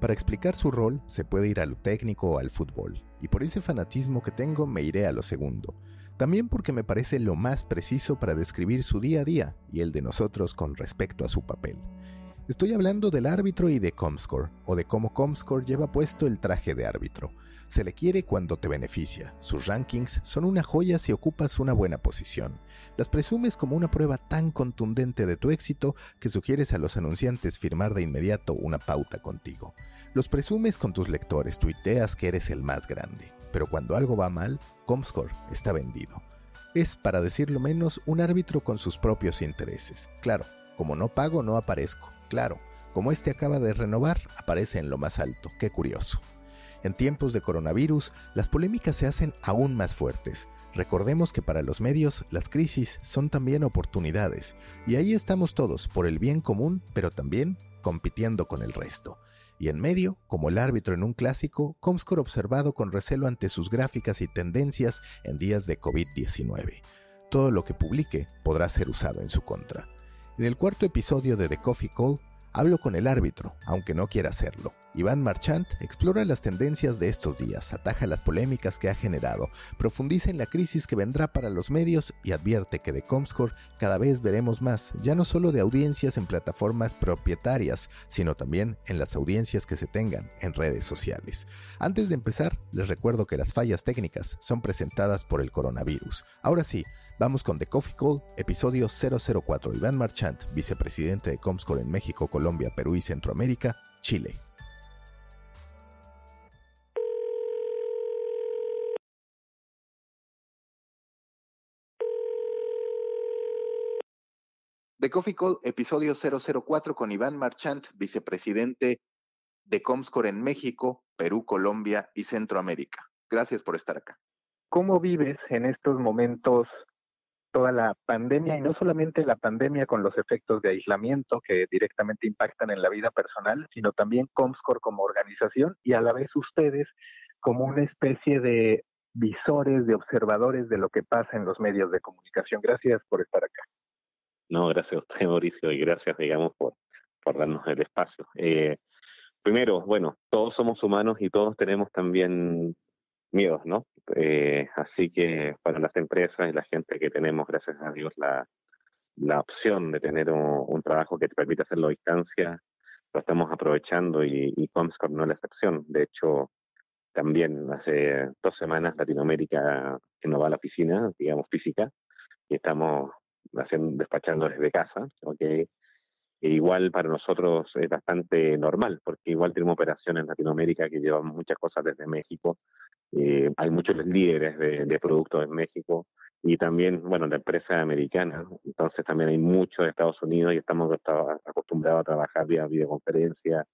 Para explicar su rol se puede ir a lo técnico o al fútbol, y por ese fanatismo que tengo me iré a lo segundo. También porque me parece lo más preciso para describir su día a día y el de nosotros con respecto a su papel. Estoy hablando del árbitro y de Comscore, o de cómo Comscore lleva puesto el traje de árbitro. Se le quiere cuando te beneficia. Sus rankings son una joya si ocupas una buena posición. Las presumes como una prueba tan contundente de tu éxito que sugieres a los anunciantes firmar de inmediato una pauta contigo. Los presumes con tus lectores, tuiteas que eres el más grande. Pero cuando algo va mal, Comscore está vendido. Es, para decirlo menos, un árbitro con sus propios intereses. Claro, como no pago, no aparezco. Claro, como este acaba de renovar, aparece en lo más alto. Qué curioso. En tiempos de coronavirus, las polémicas se hacen aún más fuertes. Recordemos que para los medios las crisis son también oportunidades, y ahí estamos todos por el bien común, pero también compitiendo con el resto. Y en medio, como el árbitro en un clásico, Comscore observado con recelo ante sus gráficas y tendencias en días de COVID-19. Todo lo que publique podrá ser usado en su contra. En el cuarto episodio de The Coffee Call, hablo con el árbitro, aunque no quiera hacerlo. Iván Marchant explora las tendencias de estos días, ataja las polémicas que ha generado, profundiza en la crisis que vendrá para los medios y advierte que de Comscore cada vez veremos más, ya no solo de audiencias en plataformas propietarias, sino también en las audiencias que se tengan en redes sociales. Antes de empezar, les recuerdo que las fallas técnicas son presentadas por el coronavirus. Ahora sí, Vamos con The Coffee Call, episodio 004. Iván Marchant, vicepresidente de Comscore en México, Colombia, Perú y Centroamérica, Chile. The Coffee Call, episodio 004 con Iván Marchant, vicepresidente de Comscore en México, Perú, Colombia y Centroamérica. Gracias por estar acá. ¿Cómo vives en estos momentos toda la pandemia y no solamente la pandemia con los efectos de aislamiento que directamente impactan en la vida personal, sino también Comscore como organización y a la vez ustedes como una especie de visores, de observadores de lo que pasa en los medios de comunicación. Gracias por estar acá. No, gracias a usted, Mauricio, y gracias, digamos, por, por darnos el espacio. Eh, primero, bueno, todos somos humanos y todos tenemos también miedos, ¿no? Eh, así que para las empresas y la gente que tenemos, gracias a Dios, la, la opción de tener un, trabajo que te permite hacerlo a distancia, lo estamos aprovechando y, y Comscore no es la excepción. De hecho, también hace dos semanas Latinoamérica que no va a la oficina, digamos física, y estamos haciendo, despachando desde casa, ¿ok? Igual para nosotros es bastante normal, porque igual tenemos operaciones en Latinoamérica que llevamos muchas cosas desde México eh, hay muchos líderes de, productos en México y también, bueno, la empresa americana. Entonces también hay muchos de Estados Unidos y estamos acostumbrados a trabajar vía videoconferencia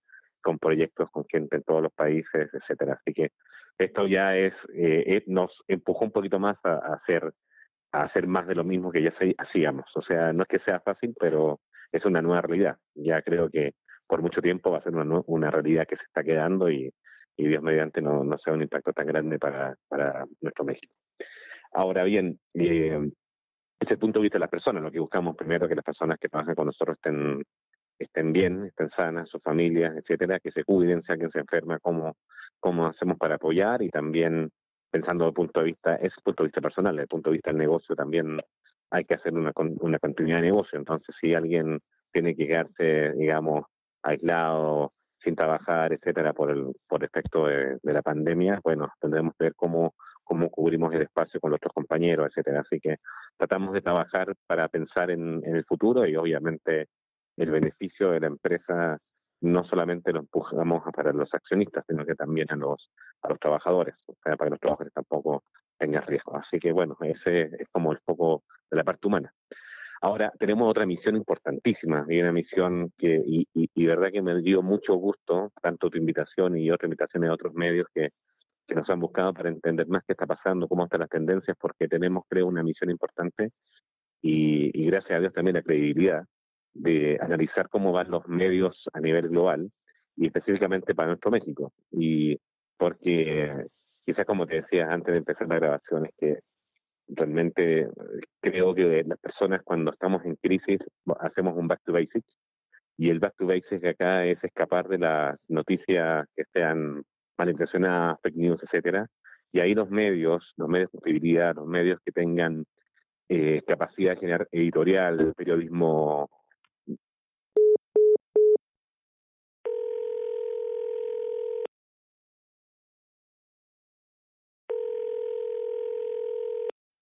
con proyectos con gente en todos los países, etcétera. Así que esto ya es, eh, nos empujó un poquito más a, hacer a hacer más de lo mismo que ya hacíamos. O sea, no es que sea fácil, pero es una nueva realidad. Ya creo que por mucho tiempo va a ser una, una realidad que se está quedando y, y Dios mediante no, no sea un impacto tan grande para, para nuestro México. Ahora bien, eh, desde el punto de vista de las personas, lo que buscamos primero que las personas que trabajan con nosotros estén, estén bien, estén sanas, sus familias, etcétera, que se cuiden, sea quien se enferma, cómo, cómo hacemos para apoyar y también pensando desde el punto de vista, es el punto de vista personal, desde el punto de vista del negocio también hay que hacer una, una continuidad de negocio. Entonces, si alguien tiene que quedarse, digamos, aislado, sin trabajar, etcétera, por el por efecto de, la pandemia, bueno, tendremos que ver cómo cómo cubrimos el espacio con nuestros compañeros, etcétera. Así que tratamos de trabajar para pensar en, el futuro y obviamente el beneficio de la empresa no solamente lo empujamos para los accionistas, sino que también a los a los trabajadores, o sea, para que los trabajadores tampoco tengan riesgo. Así que bueno, ese es como el foco de la parte humana. Ahora tenemos otra misión importantísima, y una misión que, y, y, verdad que me dio mucho gusto, tanto tu invitación y otra invitaciones de otros medios que, que nos han buscado para entender más qué está pasando, cómo están las tendencias, porque tenemos, creo, una misión importante y, y gracias a Dios también la credibilidad de analizar cómo van los medios a nivel global y específicamente para nuestro México. Y porque quizás como te decía antes de empezar la grabación, es que realmente creo que las personas cuando estamos en crisis hacemos un back to basics y el back to basics acá es escapar de las noticias que sean malintencionadas, fake news, etcétera. Y ahí los medios, los medios de posibilidad, los medios que tengan eh, capacidad de generar editorial, periodismo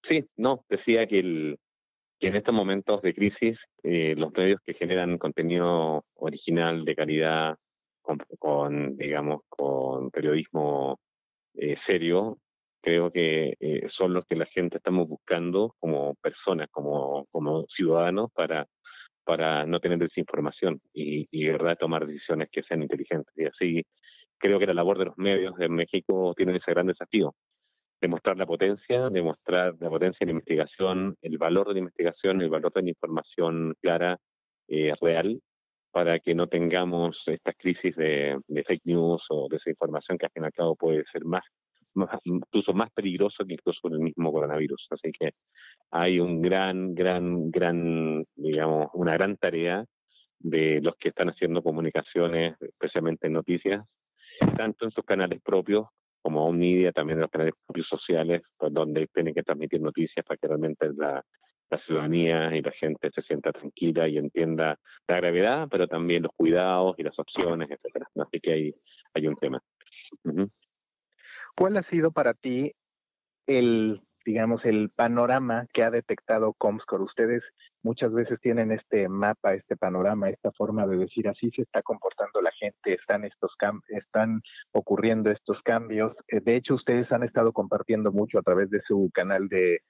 Sí, no, decía que, el, que en estos momentos de crisis eh, los medios que generan contenido original de calidad, con, digamos, con periodismo eh, serio, creo que eh, son los que la gente estamos buscando como personas, como, como ciudadanos para para no tener desinformación y, y verdad tomar decisiones que sean inteligentes. Y así creo que la labor de los medios en México tiene ese gran desafío, demostrar la potencia, demostrar la potencia de la investigación, el valor de la investigación, el valor de la información clara, eh, real, para que no tengamos estas crisis de, fake news o desinformación que al fin y al cabo puede ser más, incluso más peligroso que incluso el mismo coronavirus. Así que hay un gran, gran, gran, digamos, una gran tarea de los que están haciendo comunicaciones, especialmente en noticias, tanto en sus canales propios como media, también en los canales sociales, pues, donde tienen que transmitir noticias para que realmente la, ciudadanía y la gente se sienta tranquila y entienda la gravedad, pero también los cuidados y las opciones, etcétera. Así que hay, hay un tema. ¿Cuál ha sido para ti el digamos, el panorama que ha detectado Comscore. Ustedes muchas veces tienen este mapa, este panorama, esta forma de decir así se está comportando la gente, están estos están ocurriendo estos cambios. Eh, de hecho, ustedes han estado compartiendo mucho a través de su canal de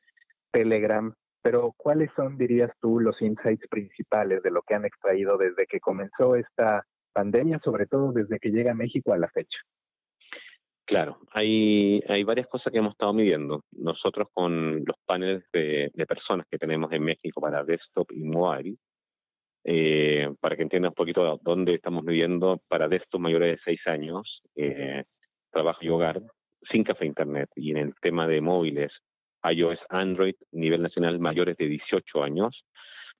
Telegram, pero ¿cuáles son, dirías tú, los insights principales de lo que han extraído desde que comenzó esta pandemia, sobre todo desde que llega a México a la fecha? Claro, hay, hay varias cosas que hemos estado midiendo. Nosotros con los paneles de, personas que tenemos en México para desktop y mobile, eh, para que entiendan un poquito dónde estamos midiendo para desktop mayores de 6 años, eh, trabajo y hogar, sin café internet, y en el tema de móviles, iOS, Android, nivel nacional mayores de 18 años,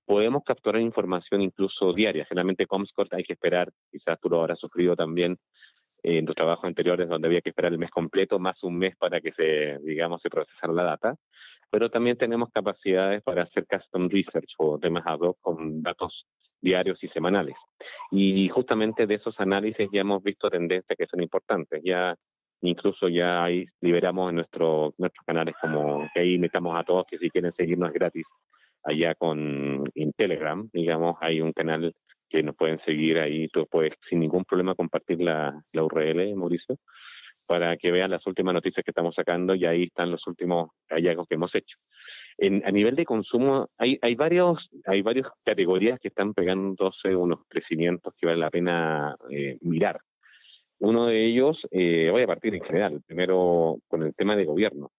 podemos capturar información incluso diaria. Generalmente Comscore hay que esperar, quizás tú lo habrás sufrido también, en tus trabajos anteriores donde había que esperar el mes completo, más un mes para que se, digamos, se procesara la data. Pero también tenemos capacidades para hacer custom research o temas ad hoc con datos diarios y semanales. Y justamente de esos análisis ya hemos visto tendencias que son importantes. Ya incluso ya ahí liberamos en nuestro, nuestros canales como que ahí invitamos a todos que si quieren seguirnos gratis allá con en Telegram, digamos, hay un canal que nos pueden seguir ahí, tú puedes sin ningún problema compartir la, la URL, Mauricio, para que vean las últimas noticias que estamos sacando y ahí están los últimos hallazgos que hemos hecho. En, a nivel de consumo, hay, hay varios hay varias categorías que están pegándose unos crecimientos que vale la pena eh, mirar. Uno de ellos, eh, voy a partir en general, primero con el tema de gobierno.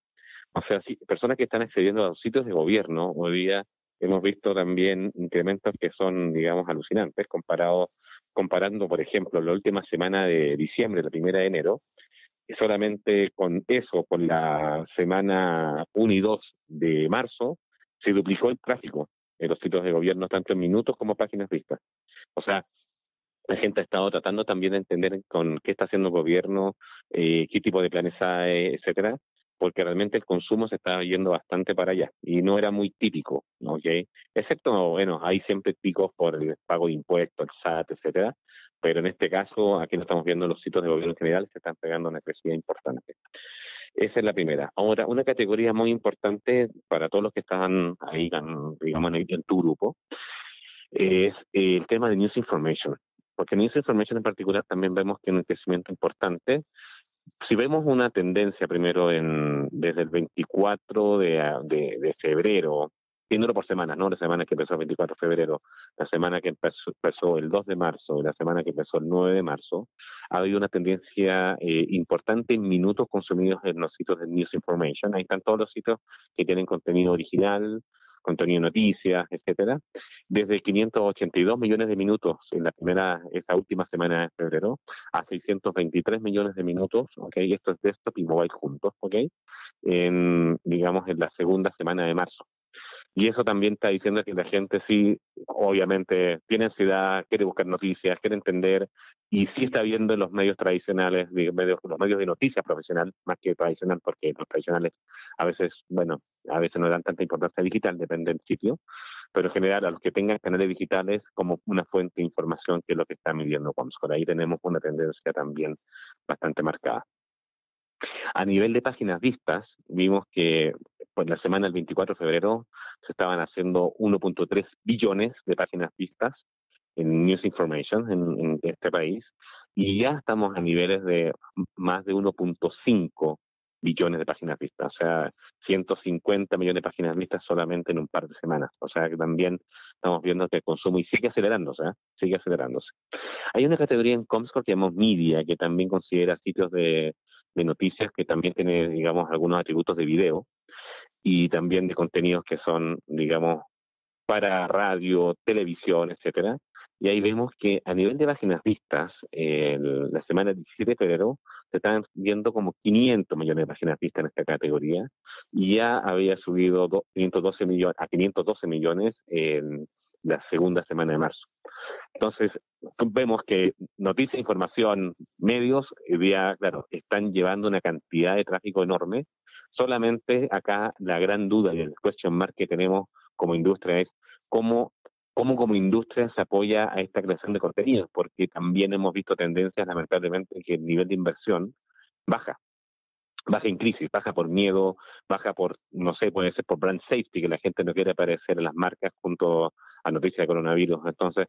O sea, personas que están accediendo a los sitios de gobierno hoy día hemos visto también incrementos que son, digamos, alucinantes, comparado, comparando, por ejemplo, la última semana de diciembre, la primera de enero, solamente con eso, con la semana 1 y 2 de marzo, se duplicó el tráfico en los sitios de gobierno, tanto en minutos como páginas vistas. O sea, la gente ha estado tratando también de entender con qué está haciendo el gobierno, eh, qué tipo de planes hay, etcétera, porque realmente el consumo se estaba yendo bastante para allá y no era muy típico, ¿ok? Excepto, bueno, hay siempre picos por el pago de impuestos, el SAT, etcétera, pero en este caso, aquí no estamos viendo los sitios de gobierno general, se están pegando una crecida importante. Esa es la primera. Ahora, una categoría muy importante para todos los que están ahí, digamos, en tu grupo, es el tema de News Information. Porque News Information en particular también vemos que tiene un crecimiento importante si vemos una tendencia primero en desde el 24 de, de, de febrero, viéndolo por semana, no la semana que empezó el 24 de febrero, la semana que empezó, el 2 de marzo, la semana que empezó el 9 de marzo, ha habido una tendencia eh, importante en minutos consumidos en los sitios de News Information. Ahí están todos los sitios que tienen contenido original, contenido de noticias, etcétera, desde 582 millones de minutos en la primera, esta última semana de febrero, a 623 millones de minutos, ¿ok? Esto es desktop y mobile juntos, ¿ok? En, digamos, en la segunda semana de marzo. Y eso también está diciendo que la gente sí, obviamente, tiene ansiedad, quiere buscar noticias, quiere entender, y sí está viendo en los medios tradicionales, medios, los medios de noticias profesional, más que tradicional, porque los tradicionales a veces, bueno, a veces no dan tanta importancia digital, depende del sitio, pero en general a los que tengan canales digitales como una fuente de información que es lo que está midiendo Comscore. Ahí tenemos una tendencia también bastante marcada. A nivel de páginas vistas, vimos que pues, la semana del 24 de febrero se estaban haciendo 1.3 billones de páginas vistas en News Information en, este país y ya estamos a niveles de más de 1.5 billones de páginas vistas, o sea, 150 millones de páginas vistas solamente en un par de semanas. O sea que también estamos viendo que el consumo y sigue acelerándose, ¿eh? sigue acelerándose. Hay una categoría en Comscore que llamamos Media, que también considera sitios de, de noticias que también tiene, digamos, algunos atributos de video y también de contenidos que son, digamos, para radio, televisión, etcétera. Y ahí vemos que a nivel de páginas vistas, la semana 17 de febrero se están viendo como 500 millones de páginas vistas en esta categoría y ya había subido 512 millones, a 512 millones en la segunda semana de marzo. Entonces, vemos que noticias, información, medios, día, claro, están llevando una cantidad de tráfico enorme. Solamente acá la gran duda y el question mark que tenemos como industria es cómo, cómo como industria se apoya a esta creación de contenidos, porque también hemos visto tendencias, lamentablemente, que el nivel de inversión baja baja en crisis, baja por miedo, baja por, no sé, puede ser por brand safety, que la gente no quiere aparecer en las marcas junto a noticias de coronavirus. Entonces,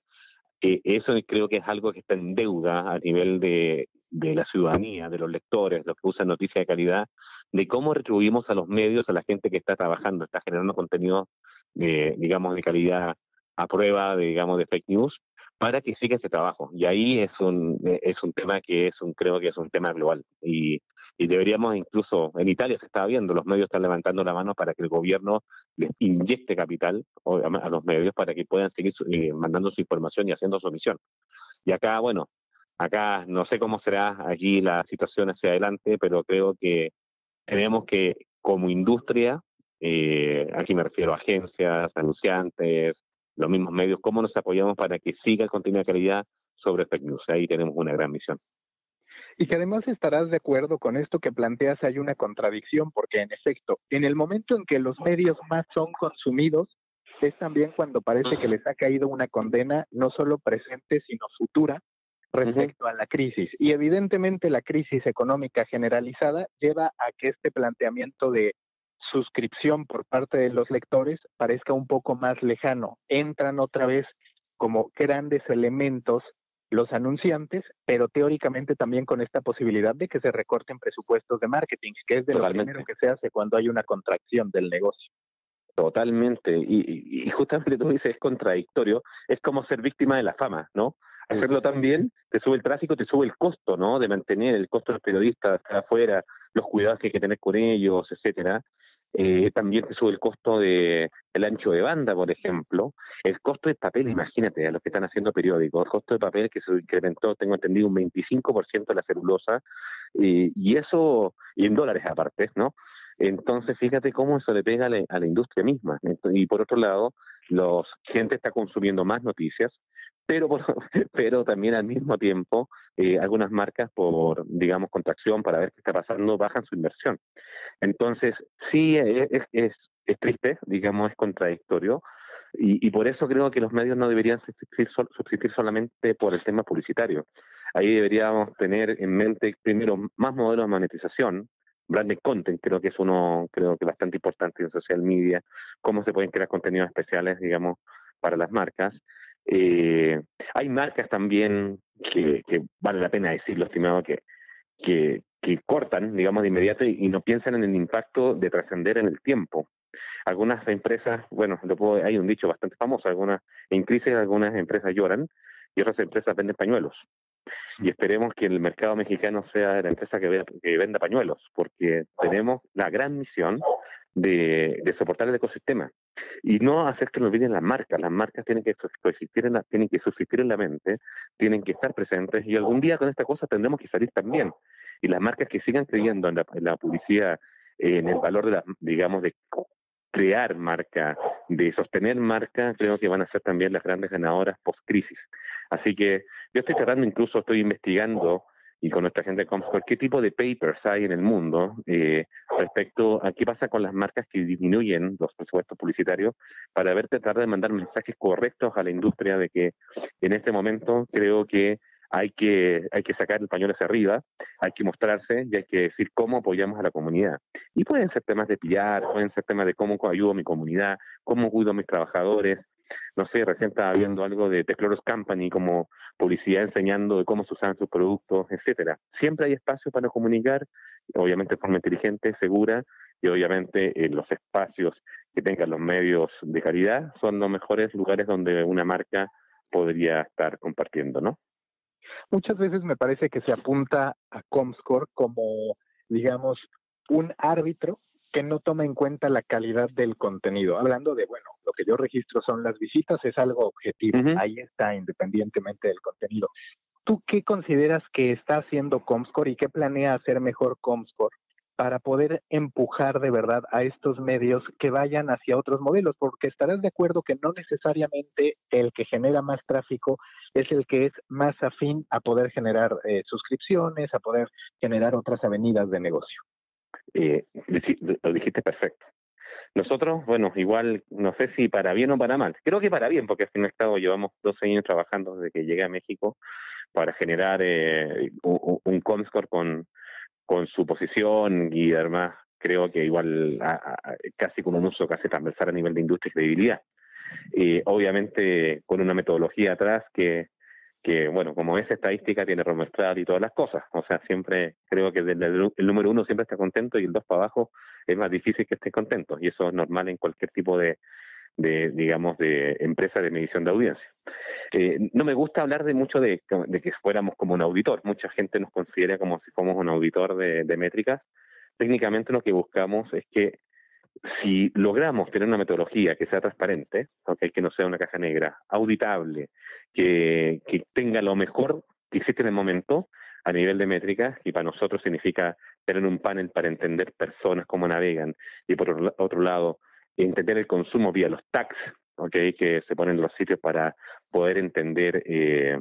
eh, eso creo que es algo que está en deuda a nivel de, la ciudadanía, de los lectores, los que usan noticias de calidad, de cómo retribuimos a los medios, a la gente que está trabajando, está generando contenido, de, digamos, de calidad a prueba, de, digamos, de fake news, para que siga ese trabajo. Y ahí es un, es un tema que es un, creo que es un tema global. Y y deberíamos incluso, en Italia se está viendo, los medios están levantando la mano para que el gobierno les inyecte capital a los medios para que puedan seguir eh, mandando su información y haciendo su misión. Y acá, bueno, acá no sé cómo será allí la situación hacia adelante, pero creo que tenemos que, como industria, eh, aquí me refiero a agencias, anunciantes, los mismos medios, cómo nos apoyamos para que siga el contenido de calidad sobre fake news. Ahí tenemos una gran misión. Y que además estarás de acuerdo con esto que planteas, hay una contradicción, porque en efecto, en el momento en que los medios más son consumidos, es también cuando parece que les ha caído una condena no solo presente, sino futura respecto a la crisis. Y evidentemente la crisis económica generalizada lleva a que este planteamiento de suscripción por parte de los lectores parezca un poco más lejano. Entran otra vez como grandes elementos los anunciantes, pero teóricamente también con esta posibilidad de que se recorten presupuestos de marketing, que es de lo primero que se hace cuando hay una contracción del negocio. Totalmente, y, justamente tú dices, es contradictorio, es como ser víctima de la fama, ¿no? Hacerlo también te sube el tráfico, te sube el costo, ¿no? De mantener el costo de los periodistas afuera, los cuidados que hay que tener con ellos, etcétera. Eh, también te sube el costo de el ancho de banda, por ejemplo, el costo de papel, imagínate, a los que están haciendo periódicos, el costo de papel que se incrementó, tengo entendido, un 25% de la celulosa, y eso, y en dólares aparte, ¿no? Entonces, fíjate cómo eso le pega a la, a la industria misma. Y por otro lado, los gente está consumiendo más noticias, pero, pero también al mismo tiempo eh, algunas marcas por, digamos, contracción para ver qué está pasando, bajan su inversión. Entonces, sí, es, es, es triste, digamos, es contradictorio, y, por eso creo que los medios no deberían subsistir, subsistir solamente por el tema publicitario. Ahí deberíamos tener en mente primero más modelos de monetización, branded content creo que es uno creo que bastante importante en social media, cómo se pueden crear contenidos especiales, digamos, para las marcas eh, hay marcas también que, vale la pena decirlo, estimado, que, que, cortan, digamos, de inmediato y, no piensan en el impacto de trascender en el tiempo. Algunas empresas, bueno, hay un dicho bastante famoso, algunas en crisis algunas empresas lloran y otras empresas venden pañuelos. Y esperemos que el mercado mexicano sea la empresa que, que venda pañuelos, porque tenemos la gran misión de, soportar el ecosistema y no hacer que nos olviden las marcas. Las marcas tienen que subsistir en la, tienen que subsistir en la mente, tienen que estar presentes y algún día con esta cosa tendremos que salir también. Y las marcas que sigan creyendo en la, publicidad, en el valor de la, digamos, de crear marca, de sostener marca, creo que van a ser también las grandes ganadoras post-crisis. Así que yo estoy tratando, incluso estoy investigando y con nuestra gente de Comscore, qué tipo de papers hay en el mundo eh, respecto a qué pasa con las marcas que disminuyen los presupuestos publicitarios para ver tratar de mandar mensajes correctos a la industria de que en este momento creo que hay que, hay que sacar el pañuelo hacia arriba, hay que mostrarse y hay que decir cómo apoyamos a la comunidad. Y pueden ser temas de pillar, pueden ser temas de cómo ayudo a mi comunidad, cómo cuido a mis trabajadores. No sé, recién estaba viendo algo de Tecloros Company como publicidad enseñando de cómo se usan sus productos, etcétera. Siempre hay espacio para comunicar, obviamente de forma inteligente, segura, y obviamente en los espacios que tengan los medios de calidad son los mejores lugares donde una marca podría estar compartiendo, ¿no? Muchas veces me parece que se apunta a Comscore como, digamos, un árbitro que no toma en cuenta la calidad del contenido. Hablando de, bueno, lo que yo registro son las visitas, es algo objetivo, ahí está, independientemente del contenido. ¿Tú qué consideras que está haciendo Comscore y qué planea hacer mejor Comscore para poder empujar de verdad a estos medios que vayan hacia otros modelos, porque estarás de acuerdo que no necesariamente el que genera más tráfico es el que es más afín a poder generar eh, suscripciones, a poder generar otras avenidas de negocio. Eh, lo dijiste perfecto. Nosotros, bueno, igual, no sé si para bien o para mal. Creo que para bien, porque al fin y llevamos 12 años trabajando desde que llegué a México para generar eh, un, Comscore con con su posición y además creo que igual casi con un uso casi transversal a nivel de industria y credibilidad. Y obviamente con una metodología atrás que, que bueno, como es estadística, tiene romestral y todas las cosas. O sea, siempre creo que el, el, número uno siempre está contento y el dos para abajo es más difícil que esté contento. Y eso es normal en cualquier tipo de, de digamos, de empresa de medición de audiencia. Eh, no me gusta hablar de mucho de, que fuéramos como un auditor. Mucha gente nos considera como si fuéramos un auditor de, métricas. Técnicamente lo que buscamos es que si logramos tener una metodología que sea transparente, que no sea una caja negra, auditable, que, que tenga lo mejor que existe en el momento a nivel de métricas, y para nosotros significa tener un panel para entender personas cómo navegan, y por otro lado, entender el consumo vía los tags, okay, que se ponen en los sitios para poder entender eh,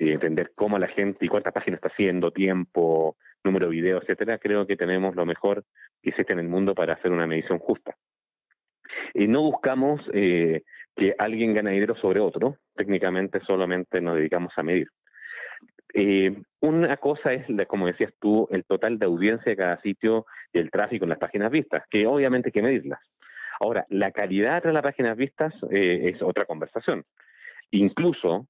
entender cómo la gente y cuántas páginas está haciendo, tiempo, número de videos, etcétera, creo que tenemos lo mejor que existe en el mundo para hacer una medición justa. Y no buscamos eh, que alguien gane dinero sobre otro, técnicamente solamente nos dedicamos a medir. Eh, una cosa es, como decías tú, el total de audiencia de cada sitio y el tráfico en las páginas vistas, que obviamente hay que medirlas. Ahora, la calidad de las páginas vistas eh, es otra conversación. Incluso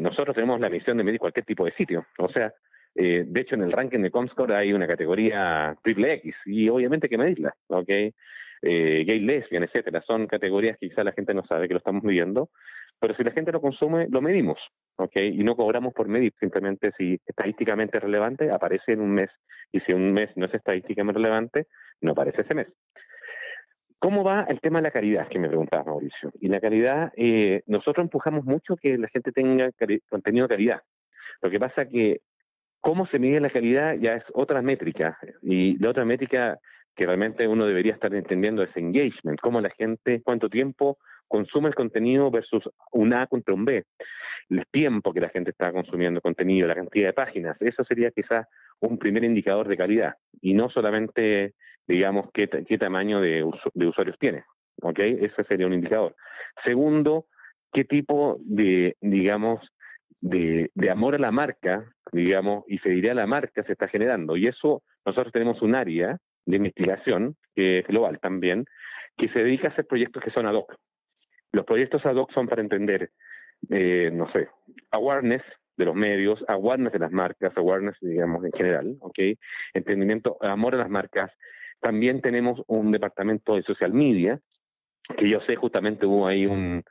nosotros tenemos la misión de medir cualquier tipo de sitio. O sea, eh, de hecho en el ranking de Comscore hay una categoría triple X y obviamente que medirla, ¿ok? gay, lesbian, etcétera, son categorías que quizá la gente no sabe que lo estamos midiendo, pero si la gente lo consume, lo medimos, ¿ok? Y no cobramos por medir, simplemente si estadísticamente es relevante, aparece en un mes, y si un mes no es estadísticamente relevante, no aparece ese mes. ¿Cómo va el tema de la calidad que me preguntaba Mauricio? Y la calidad, eh, nosotros empujamos mucho que la gente tenga contenido de calidad. Lo que pasa que cómo se mide la calidad ya es otra métrica. Y la otra métrica que realmente uno debería estar entendiendo es engagement, cómo la gente, cuánto tiempo consume el contenido versus un A contra un B. El tiempo que la gente está consumiendo contenido, la cantidad de páginas, eso sería quizás un primer indicador de calidad y no solamente digamos, qué, qué tamaño de, de usuarios tiene. ¿Ok? Ese sería un indicador. Segundo, qué tipo de, digamos, de, amor a la marca, digamos, y diría a la marca se está generando. Y eso, nosotros tenemos un área de investigación, que es global también, que se dedica a hacer proyectos que son ad hoc. Los proyectos ad hoc son para entender, eh, no sé, awareness de los medios, awareness de las marcas, awareness, digamos, en general, ¿ok? Entendimiento, amor a las marcas, también tenemos un departamento de social media, que yo sé justamente hubo ahí un,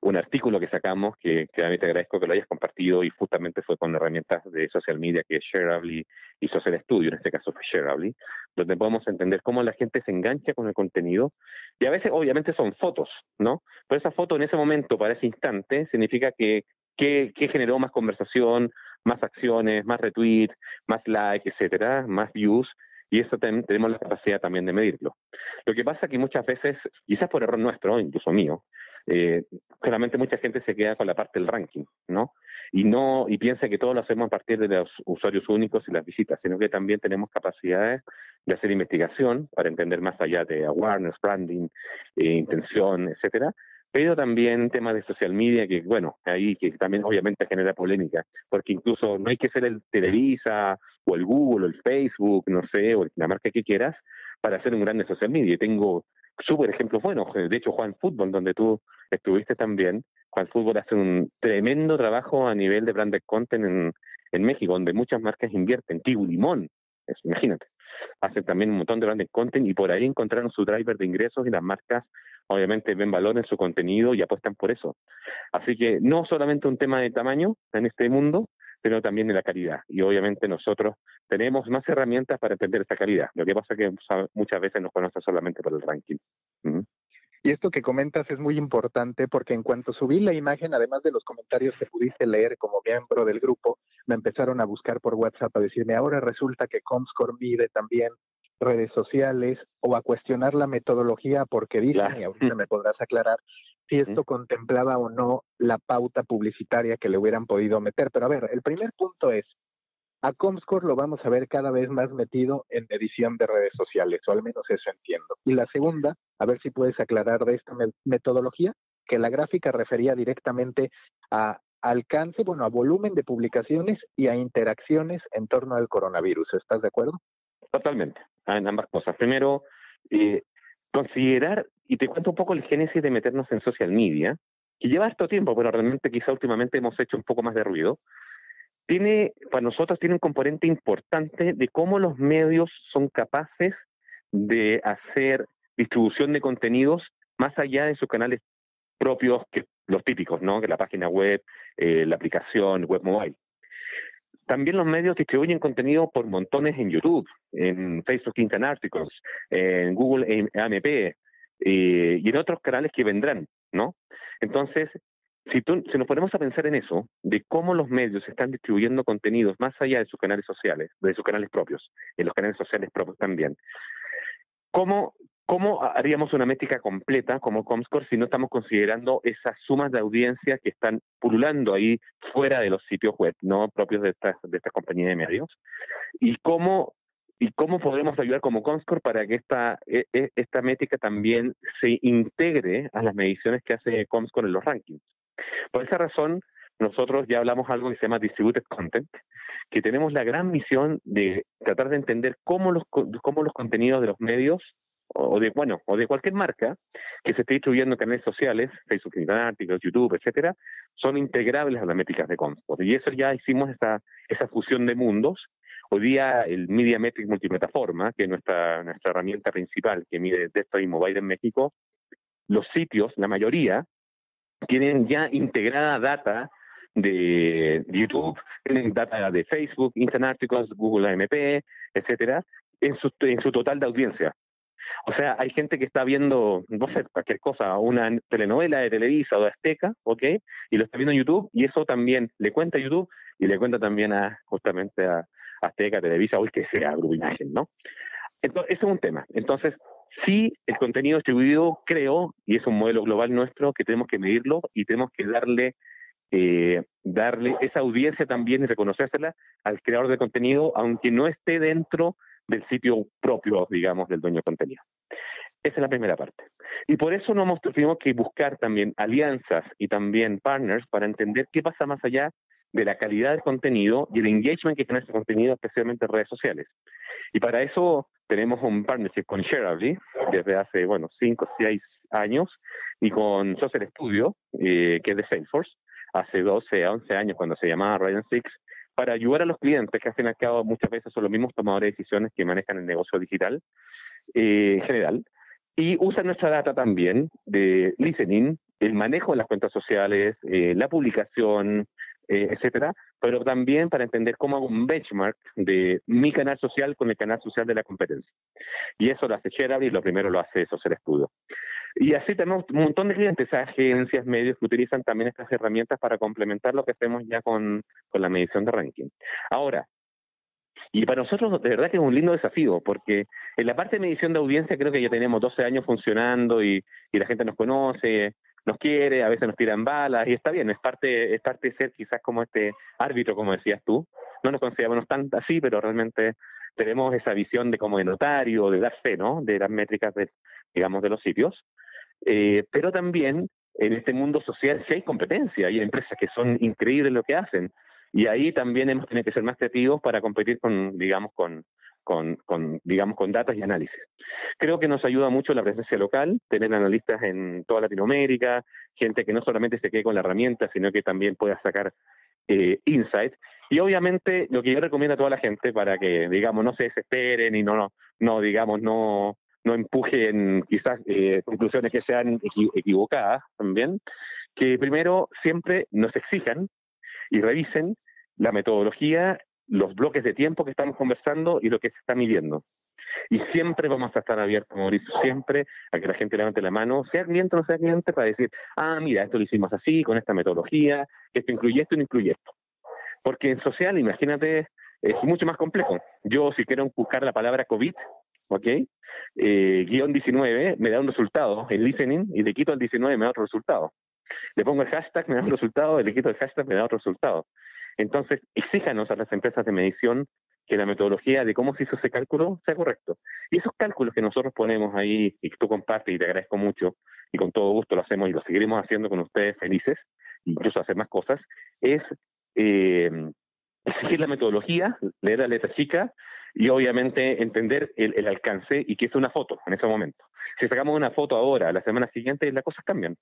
un, artículo que sacamos, que, que agradezco que lo hayas compartido y justamente fue con herramientas de social media que es Shareably y Social Studio, en este caso fue Shareably, donde podemos entender cómo la gente se engancha con el contenido y a veces obviamente son fotos, ¿no? Pero esa foto en ese momento, para ese instante, significa que, que, generó más conversación, más acciones, más retweets, más likes, etcétera, más views, y eso tenemos la capacidad también de medirlo. Lo que pasa que muchas veces, quizás por error nuestro, incluso mío, eh, claramente mucha gente se queda con la parte del ranking, ¿no? Y no y piensa que todo lo hacemos a partir de los usuarios únicos y las visitas, sino que también tenemos capacidades de hacer investigación para entender más allá de awareness, branding, eh, intención, etcétera, pero también temas de social media que, bueno, ahí que también obviamente genera polémica, porque incluso no hay que ser el Televisa o el Google o el Facebook, no sé, o la marca que quieras, para hacer un grande social media. Tengo súper ejemplos buenos, de hecho Juan Fútbol, donde tú estuviste también, Juan Fútbol hace un tremendo trabajo a nivel de branded content en, en México, donde muchas marcas invierten, Tibu Limón, imagínate, hacen también un montón de branded content y por ahí encontraron su driver de ingresos y las marcas obviamente ven valor en su contenido y apuestan por eso. Así que no solamente un tema de tamaño en este mundo, pero también de la calidad. Y obviamente nosotros tenemos más herramientas para entender esa calidad. Lo que pasa es que muchas veces nos conoce solamente por el ranking. Y esto que comentas es muy importante porque en cuanto subí la imagen, además de los comentarios que pudiste leer como miembro del grupo, me empezaron a buscar por WhatsApp a decirme, ahora resulta que Comscore mide también redes sociales o a cuestionar la metodología porque dicen, y ahorita me podrás aclarar, si esto contemplaba o no la pauta publicitaria que le hubieran podido meter. Pero a ver, el primer punto es, a Comscore lo vamos a ver cada vez más metido en edición de redes sociales, o al menos eso entiendo. Y la segunda, a ver si puedes aclarar de esta metodología, que la gráfica refería directamente a alcance, bueno, a volumen de publicaciones y a interacciones en torno al coronavirus. ¿Estás de acuerdo? Totalmente, en ambas cosas. Primero, eh, considerar, y te cuento un poco el génesis de meternos en social media, que lleva esto tiempo, pero realmente quizá últimamente hemos hecho un poco más de ruido, tiene, para nosotros tiene un componente importante de cómo los medios son capaces de hacer distribución de contenidos más allá de sus canales propios, que los típicos, ¿no? Que la página web, eh, la aplicación, web mobile. También los medios distribuyen contenido por montones en YouTube, en Facebook Instant Articles, en Google AMP eh, y en otros canales que vendrán, ¿no? Entonces, si, tú, si nos ponemos a pensar en eso, de cómo los medios están distribuyendo contenidos más allá de sus canales sociales, de sus canales propios, en los canales sociales propios también, ¿cómo, ¿Cómo haríamos una métrica completa como Comscore si no estamos considerando esas sumas de audiencia que están pululando ahí fuera de los sitios web, no propios de estas, de estas compañías de medios? ¿Y cómo, y cómo podemos ayudar como Comscore para que esta, e, e, esta métrica también se integre a las mediciones que hace Comscore en los rankings? Por esa razón, nosotros ya hablamos algo que se llama Distributed Content, que tenemos la gran misión de tratar de entender cómo los, cómo los contenidos de los medios o de bueno o de cualquier marca que se esté distribuyendo en canales sociales, Facebook, Articles, YouTube, etcétera, son integrables a las métricas de Comscore. Y eso ya hicimos esa, esa fusión de mundos. Hoy día el Media Metric Multiplataforma, que es nuestra, nuestra herramienta principal que mide desktop y mobile en México, los sitios, la mayoría, tienen ya integrada data de YouTube, tienen data de Facebook, Instant Articles, Google AMP, etcétera, en su, en su total de audiencia. O sea, hay gente que está viendo, no sé, cualquier cosa, una telenovela de Televisa o de Azteca, ¿ok? Y lo está viendo en YouTube y eso también le cuenta a YouTube y le cuenta también a justamente a Azteca, Televisa o el que sea, Grupo Imagen, ¿no? Entonces, eso es un tema. Entonces, sí, el contenido distribuido, creo, y es un modelo global nuestro, que tenemos que medirlo y tenemos que darle eh, darle esa audiencia también y reconocérsela al creador de contenido, aunque no esté dentro del sitio propio, digamos, del dueño de contenido. Esa es la primera parte. Y por eso nos hemos tenido que buscar también alianzas y también partners para entender qué pasa más allá de la calidad del contenido y el engagement que tiene ese contenido, especialmente en redes sociales. Y para eso tenemos un partnership con Shareably desde hace, bueno, 5 o 6 años y con Social Studio, eh, que es de Salesforce, hace 12 a 11 años cuando se llamaba Ryan Six, para ayudar a los clientes, que al fin y al cabo muchas veces son los mismos tomadores de decisiones que manejan el negocio digital eh, en general, y usan nuestra data también de listening, el manejo de las cuentas sociales, eh, la publicación, eh, etcétera, pero también para entender cómo hago un benchmark de mi canal social con el canal social de la competencia. Y eso lo hace Shareable y lo primero lo hace Social Studio. Y así tenemos un montón de clientes, agencias, medios que utilizan también estas herramientas para complementar lo que hacemos ya con, con la medición de ranking. Ahora, Y para nosotros, de verdad que es un lindo desafío, porque en la parte de medición de audiencia creo que ya tenemos 12 años funcionando y, y la gente nos conoce, nos quiere, a veces nos tiran balas y está bien, es parte, es parte de ser quizás como este árbitro, como decías tú. No nos consideramos tan así, pero realmente tenemos esa visión de como de notario, de dar fe, ¿no? De las métricas, de, digamos, de los sitios. Eh, pero también en este mundo social sí hay competencia, hay empresas que son increíbles lo que hacen. Y ahí también hemos tenido que ser más creativos para competir con, digamos, con, con, con, digamos, con datos y análisis. Creo que nos ayuda mucho la presencia local, tener analistas en toda Latinoamérica, gente que no solamente se quede con la herramienta, sino que también pueda sacar eh, insights. Y obviamente lo que yo recomiendo a toda la gente para que, digamos, no se desesperen y no, no, no digamos, no, no empujen quizás eh, conclusiones que sean equivocadas también, que primero siempre nos exijan y revisen la metodología, los bloques de tiempo que estamos conversando y lo que se está midiendo. Y siempre vamos a estar abiertos, Mauricio, siempre a que la gente levante la mano, sea cliente o no sea cliente, para decir, ah, mira, esto lo hicimos así, con esta metodología, esto incluye esto y no incluye esto. Porque en social, imagínate, es mucho más complejo. Yo, si quiero buscar la palabra COVID, ¿ok? Eh, guion 19 me da un resultado, el listening, y le quito el 19 me da otro resultado. Le pongo el hashtag, me da un resultado, le quito el hashtag, me da otro resultado. Entonces, exíjanos a las empresas de medición que la metodología de cómo se hizo ese cálculo sea correcto. Y esos cálculos que nosotros ponemos ahí y que tú compartes y te agradezco mucho y con todo gusto lo hacemos y lo seguiremos haciendo con ustedes felices, incluso hacer más cosas, es eh, exigir la metodología, leer la letra chica y obviamente entender el, alcance y que es una foto en ese momento. Si sacamos una foto ahora, la semana siguiente, las cosas cambian.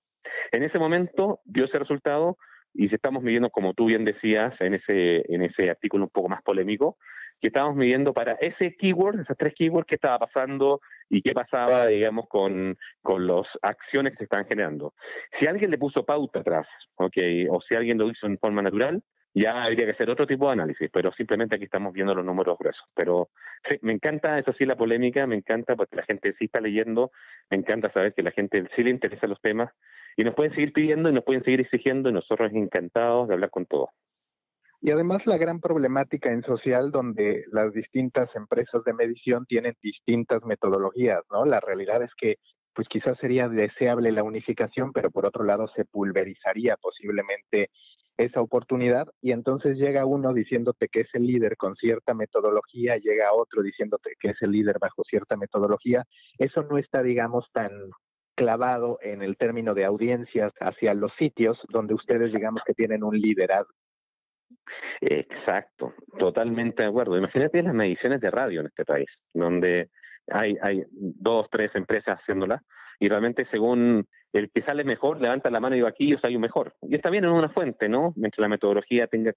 En ese momento dio ese resultado y si estamos midiendo, como tú bien decías en ese, en ese artículo un poco más polémico, que estábamos midiendo para ese keyword, esas tres keywords, qué estaba pasando y qué pasaba, digamos, con, con las acciones que se estaban generando. Si alguien le puso pauta atrás, okay, o si alguien lo hizo en forma natural, ya habría que hacer otro tipo de análisis, pero simplemente aquí estamos viendo los números gruesos. Pero sí, me encanta, eso sí, la polémica, me encanta porque la gente sí está leyendo, me encanta saber que la gente sí le interesa los temas y nos pueden seguir pidiendo y nos pueden seguir exigiendo y nosotros encantados de hablar con todos. Y además la gran problemática en social donde las distintas empresas de medición tienen distintas metodologías, ¿no? La realidad es que pues quizás sería deseable la unificación, pero por otro lado se pulverizaría posiblemente esa oportunidad y entonces llega uno diciéndote que es el líder con cierta metodología, llega otro diciéndote que es el líder bajo cierta metodología. Eso no está, digamos, tan clavado en el término de audiencias hacia los sitios donde ustedes digamos que tienen un liderazgo. Exacto, totalmente de acuerdo. Imagínate las mediciones de radio en este país, donde hay, hay dos, tres empresas haciéndolas y realmente según el que sale mejor levanta la mano y va aquí, yo salgo mejor. Y está bien en una fuente, ¿no? Mientras la metodología tenga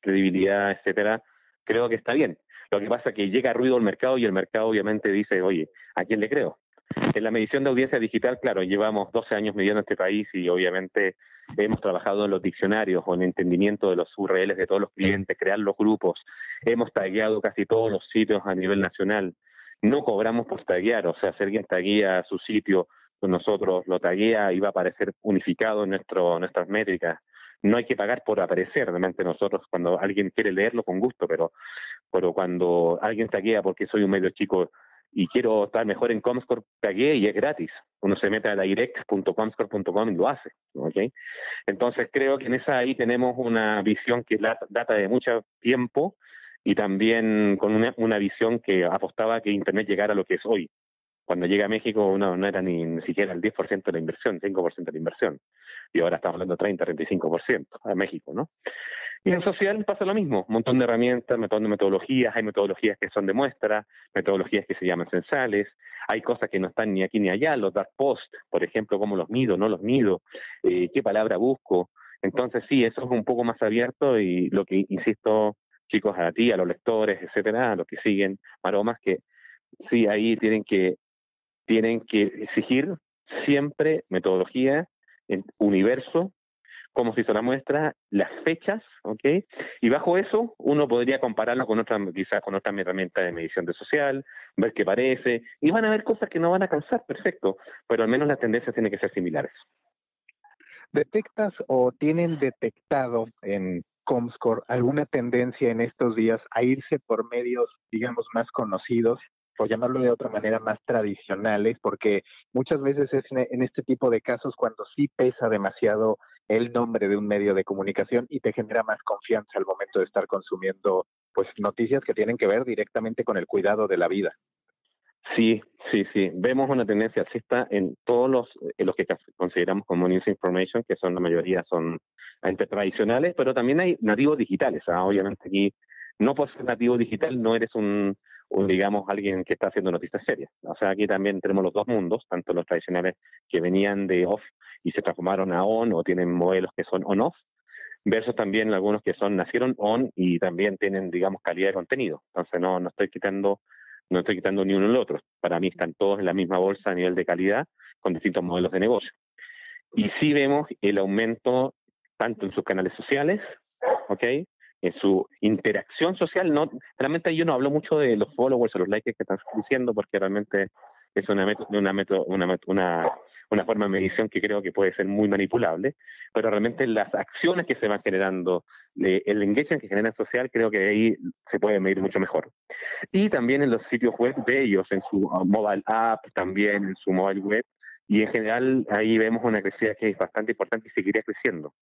credibilidad, etcétera, creo que está bien. Lo que pasa es que llega ruido al mercado y el mercado obviamente dice, oye, ¿a quién le creo? En la medición de audiencia digital, claro, llevamos 12 años midiendo este país y obviamente hemos trabajado en los diccionarios o en entendimiento de los URLs de todos los clientes, crear los grupos, hemos tagueado casi todos los sitios a nivel nacional. No cobramos por taguear, o sea, si alguien taguea su sitio, pues nosotros lo taguea y va a aparecer unificado en nuestro, nuestras métricas. No hay que pagar por aparecer, realmente nosotros cuando alguien quiere leerlo con gusto, pero, pero cuando alguien taguea porque soy un medio chico y quiero estar mejor en Comscore, pagué y es gratis. Uno se mete a direct.comscore.com y lo hace. ¿okay? Entonces creo que en esa ahí tenemos una visión que data de mucho tiempo y también con una, una visión que apostaba que Internet llegara a lo que es hoy. Cuando llega a México uno no era ni, ni siquiera el 10% de la inversión, 5% de la inversión. Y ahora estamos hablando de 30, 35% a México, ¿no? Y en social pasa lo mismo, un montón de herramientas, un montón de metodologías, hay metodologías que son de muestra, metodologías que se llaman censales, hay cosas que no están ni aquí ni allá, los dark post, por ejemplo, cómo los mido, no los mido, eh, qué palabra busco. Entonces sí, eso es un poco más abierto y lo que insisto, chicos, a ti, a los lectores, etcétera, a los que siguen maromas, que sí, ahí tienen que, tienen que exigir siempre metodología, en universo, cómo se hizo la muestra, las fechas, ¿ok? Y bajo eso uno podría compararlo con otra, quizás con otra herramienta de medición de social, ver qué parece, y van a haber cosas que no van a calzar, perfecto, pero al menos las tendencias tienen que ser similares. ¿Detectas o tienen detectado en Comscore, alguna tendencia en estos días a irse por medios, digamos, más conocidos, por llamarlo de otra manera, más tradicionales, porque muchas veces es en este tipo de casos cuando sí pesa demasiado el nombre de un medio de comunicación y te genera más confianza al momento de estar consumiendo pues noticias que tienen que ver directamente con el cuidado de la vida. Sí, sí, sí. Vemos una tendencia alcista en todos los, los que consideramos como news information, que son la mayoría son entre tradicionales, pero también hay nativos digitales. ¿ah? Obviamente aquí, no por ser nativo digital, no eres un, digamos, alguien que está haciendo noticias serias. O sea, aquí también tenemos los dos mundos, tanto los tradicionales que venían de off y se transformaron a on o tienen modelos que son on-off, versus también algunos que son nacieron on y también tienen, digamos, calidad de contenido. Entonces no, no estoy quitando no estoy quitando ni uno ni otro. Para mí están todos en la misma bolsa a nivel de calidad con distintos modelos de negocio. Y sí vemos el aumento tanto en sus canales sociales, ¿ok? En su interacción social, no, realmente yo no hablo mucho de los followers o los likes que están diciendo porque realmente es una, una, una, una, una forma de medición que creo que puede ser muy manipulable, pero realmente las acciones que se van generando, el engagement que genera social, creo que ahí se puede medir mucho mejor. Y también en los sitios web de ellos, en su uh, mobile app, también en su mobile web, y en general ahí vemos una crecida que es bastante importante y seguirá creciendo.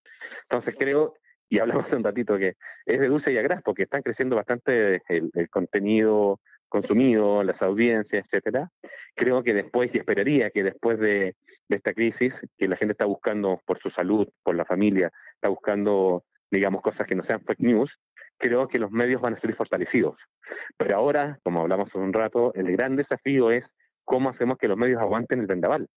Entonces creo, y hablamos un ratito, que es de dulce y agraz, porque están creciendo bastante el, el contenido consumido, las audiencias, etcétera. Creo que después, y esperaría que después de, esta crisis, que la gente está buscando por su salud, por la familia, está buscando, digamos, cosas que no sean fake news, creo que los medios van a ser fortalecidos. Pero ahora, como hablamos hace un rato, el gran desafío es cómo hacemos que los medios aguanten el vendaval.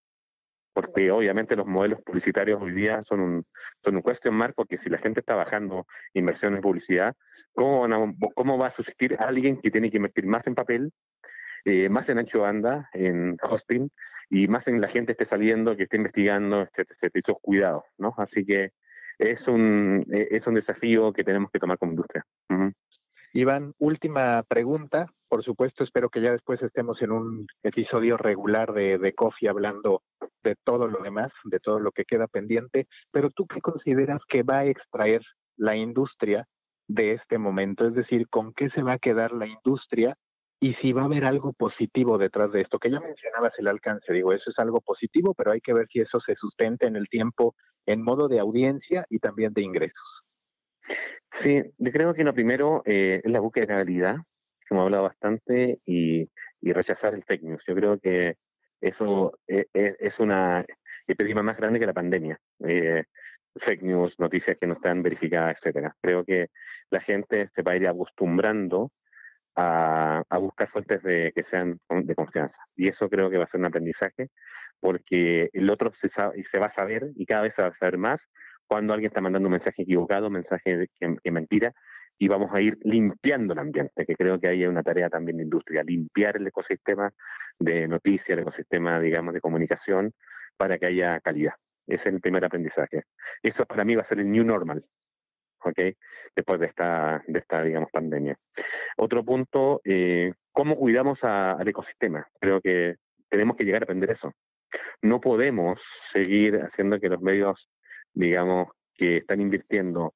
Porque obviamente los modelos publicitarios hoy día son un, son un question mark, porque si la gente está bajando inversión en publicidad, ¿Cómo, ¿Cómo va a subsistir alguien que tiene que invertir más en papel, eh, más en ancho banda, en hosting, y más en la gente esté saliendo, que esté investigando, etcétera, etcétera, esos cuidados, ¿no? Así que es un, es un desafío que tenemos que tomar como industria. Iván, última pregunta. Por supuesto, espero que ya después estemos en un episodio regular de, de Coffee hablando de todo lo demás, de todo lo que queda pendiente. Pero tú qué consideras que va a extraer la industria de este momento, es decir, con qué se va a quedar la industria y si va a haber algo positivo detrás de esto, que ya mencionabas el alcance, digo, eso es algo positivo, pero hay que ver si eso se sustenta en el tiempo en modo de audiencia y también de ingresos. Sí, creo que lo primero eh, es la búsqueda de calidad, hemos hablado bastante, y, rechazar el fake news. Yo creo que eso es, eh, es una epidemia más grande que la pandemia. Eh, fake news, noticias que no están verificadas, etcétera. Creo que la gente se va a ir acostumbrando a, buscar fuentes de que sean de confianza. Y eso creo que va a ser un aprendizaje, porque el otro se, se va a saber y cada vez se va a saber más cuando alguien está mandando un mensaje equivocado, un mensaje que mentira, y vamos a ir limpiando el ambiente, que creo que ahí hay una tarea también de industria, limpiar el ecosistema de noticias, el ecosistema, digamos, de comunicación, para que haya calidad. Ese es el primer aprendizaje. Eso para mí va a ser el new normal, ¿ok? Después de esta, de esta digamos, pandemia. Otro punto, eh, ¿cómo cuidamos al ecosistema? Creo que tenemos que llegar a aprender eso. No podemos seguir haciendo que los medios, digamos, que están invirtiendo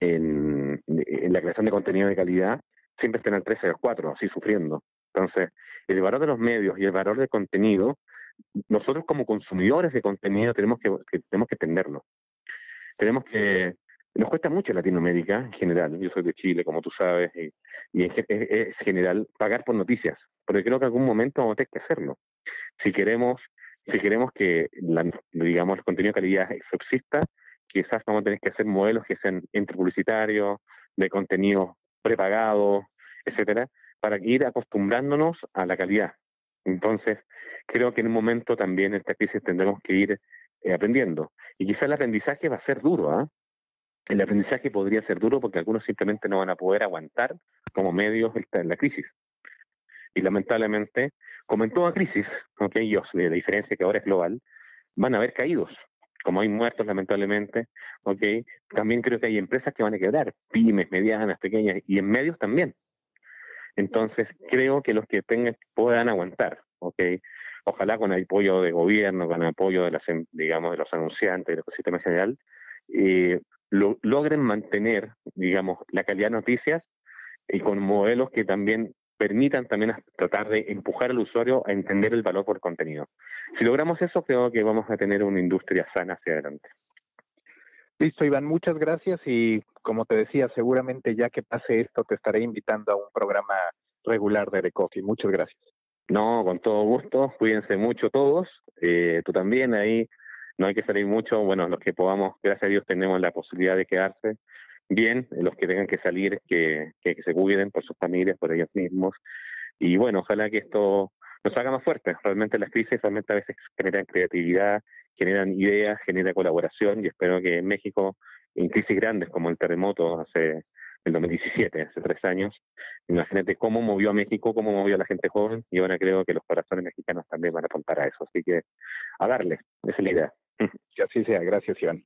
en, la creación de contenido de calidad, siempre estén al 13 o al 4, así sufriendo. Entonces, el valor de los medios y el valor del contenido nosotros como consumidores de contenido tenemos que, tenemos que entenderlo. Tenemos que nos cuesta mucho Latinoamérica en general, yo soy de Chile, como tú sabes, y, es, general pagar por noticias, porque creo que en algún momento vamos a tener que hacerlo. Si queremos, si queremos que digamos el contenido de calidad subsista, quizás vamos a tener que hacer modelos que sean interpublicitarios, de contenido prepagado, etcétera, para ir acostumbrándonos a la calidad. Entonces, creo que en un momento también en esta crisis tendremos que ir eh, aprendiendo. Y quizás el aprendizaje va a ser duro, ¿ah? El aprendizaje podría ser duro porque algunos simplemente no van a poder aguantar como medios la crisis. Y lamentablemente, como en toda crisis, aunque ellos, la diferencia que ahora es global, van a haber caídos. Como hay muertos, lamentablemente, okay, también creo que hay empresas que van a quebrar, pymes, medianas, pequeñas, y en medios también. Entonces, creo que los que tengan puedan aguantar, ¿ok? Ojalá con el apoyo de gobierno, con el apoyo de las, em, digamos, de los anunciantes, del ecosistema general, eh, logren mantener, digamos, la calidad de noticias y con modelos que también permitan también tratar de empujar al usuario a entender el valor por contenido. Si logramos eso, creo que vamos a tener una industria sana hacia adelante. Listo, Iván, muchas gracias y como te decía, seguramente ya que pase esto te estaré invitando a un programa regular de Recoffee. Muchas gracias. No, con todo gusto. Cuídense mucho todos. Eh, tú también ahí. No hay que salir mucho. Bueno, los que podamos, gracias a Dios, tenemos la posibilidad de quedarse bien. Los que tengan que salir, que, que, se cuiden por sus familias, por ellos mismos. Y bueno, ojalá que esto nos haga más fuertes. Realmente las crisis realmente a veces generan creatividad, generan ideas, generan colaboración y espero que en México, en crisis grandes como el terremoto hace el 2017, hace tres años. Imagínate cómo movió a México, cómo movió a la gente joven, y ahora creo que los corazones mexicanos también van a apuntar a eso. Así que a darle, esa es la idea. Que así sea. Gracias, Iván.